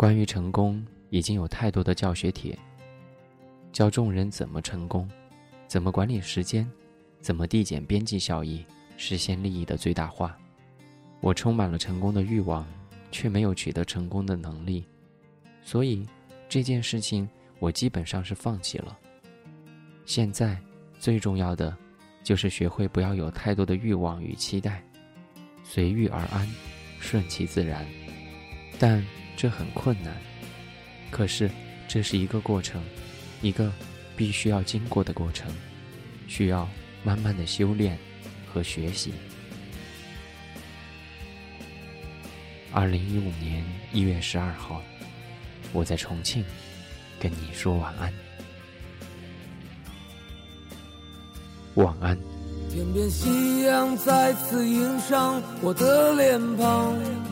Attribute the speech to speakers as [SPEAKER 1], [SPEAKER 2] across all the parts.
[SPEAKER 1] 关于成功，已经有太多的教学帖，教众人怎么成功，怎么管理时间，怎么递减边际效益，实现利益的最大化。我充满了成功的欲望，却没有取得成功的能力，所以这件事情我基本上是放弃了。现在最重要的，就是学会不要有太多的欲望与期待，随遇而安，顺其自然。但这很困难，可是这是一个过程，一个必须要经过的过程，需要慢慢的修炼和学习。二零一五年一月十二号，我在重庆跟你说晚安，晚安。
[SPEAKER 2] 天边夕阳再次映上我的脸庞。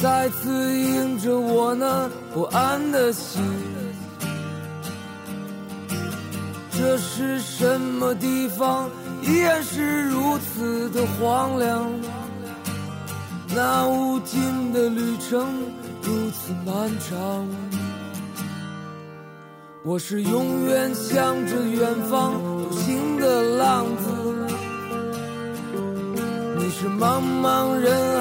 [SPEAKER 2] 再次映着我那不安的心。这是什么地方？依然是如此的荒凉。那无尽的旅程如此漫长。我是永远向着远方独行的浪子。你是茫茫人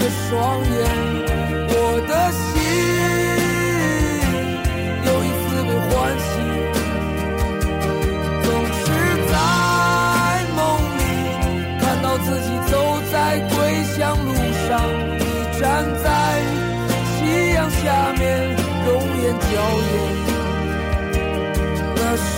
[SPEAKER 2] 的双眼我的心又一次被唤醒总是在梦里看到自己走在归乡路上你站在夕阳下面容颜娇艳。那是